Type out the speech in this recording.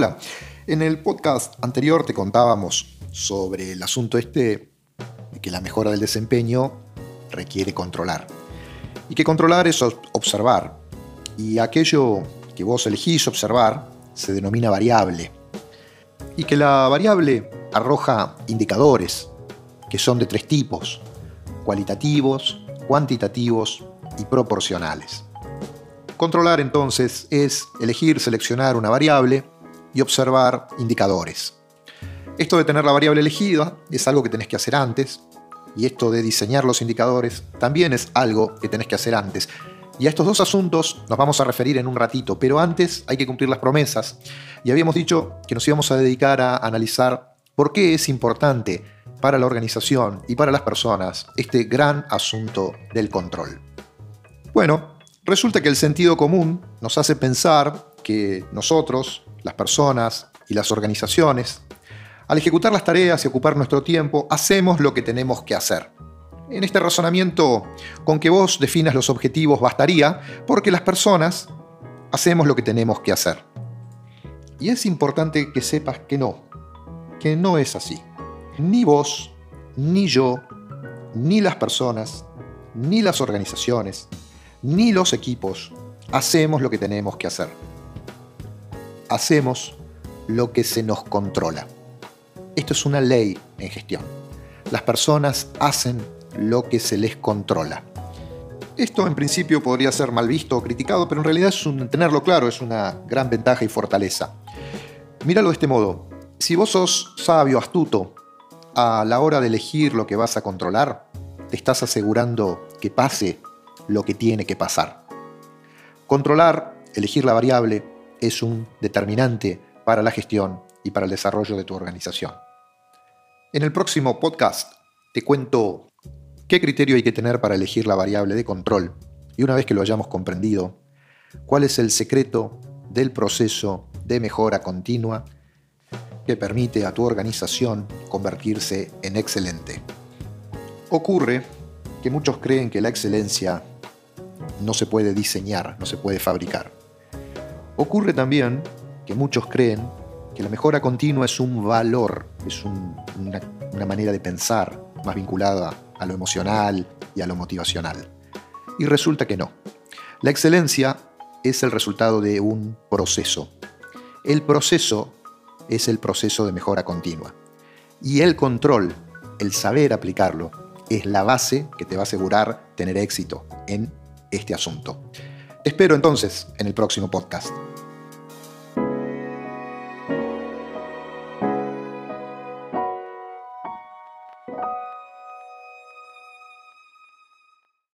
Hola, en el podcast anterior te contábamos sobre el asunto este que la mejora del desempeño requiere controlar. Y que controlar es observar. Y aquello que vos elegís observar se denomina variable. Y que la variable arroja indicadores, que son de tres tipos, cualitativos, cuantitativos y proporcionales. Controlar entonces es elegir seleccionar una variable y observar indicadores. Esto de tener la variable elegida es algo que tenés que hacer antes, y esto de diseñar los indicadores también es algo que tenés que hacer antes. Y a estos dos asuntos nos vamos a referir en un ratito, pero antes hay que cumplir las promesas. Y habíamos dicho que nos íbamos a dedicar a analizar por qué es importante para la organización y para las personas este gran asunto del control. Bueno, resulta que el sentido común nos hace pensar que nosotros, las personas y las organizaciones, al ejecutar las tareas y ocupar nuestro tiempo, hacemos lo que tenemos que hacer. En este razonamiento, con que vos definas los objetivos bastaría, porque las personas hacemos lo que tenemos que hacer. Y es importante que sepas que no, que no es así. Ni vos, ni yo, ni las personas, ni las organizaciones, ni los equipos hacemos lo que tenemos que hacer hacemos lo que se nos controla. Esto es una ley en gestión. Las personas hacen lo que se les controla. Esto en principio podría ser mal visto o criticado, pero en realidad es tenerlo claro es una gran ventaja y fortaleza. Míralo de este modo. Si vos sos sabio, astuto, a la hora de elegir lo que vas a controlar, te estás asegurando que pase lo que tiene que pasar. Controlar, elegir la variable, es un determinante para la gestión y para el desarrollo de tu organización. En el próximo podcast te cuento qué criterio hay que tener para elegir la variable de control y una vez que lo hayamos comprendido, cuál es el secreto del proceso de mejora continua que permite a tu organización convertirse en excelente. Ocurre que muchos creen que la excelencia no se puede diseñar, no se puede fabricar. Ocurre también que muchos creen que la mejora continua es un valor, es una, manera de pensar más vinculada a lo emocional y a lo motivacional. Y resulta que no. La excelencia es el resultado de un proceso. El proceso es el proceso de mejora continua. Y el control, el saber aplicarlo, es la base que te va a asegurar tener éxito en este asunto. Te espero entonces en el próximo podcast.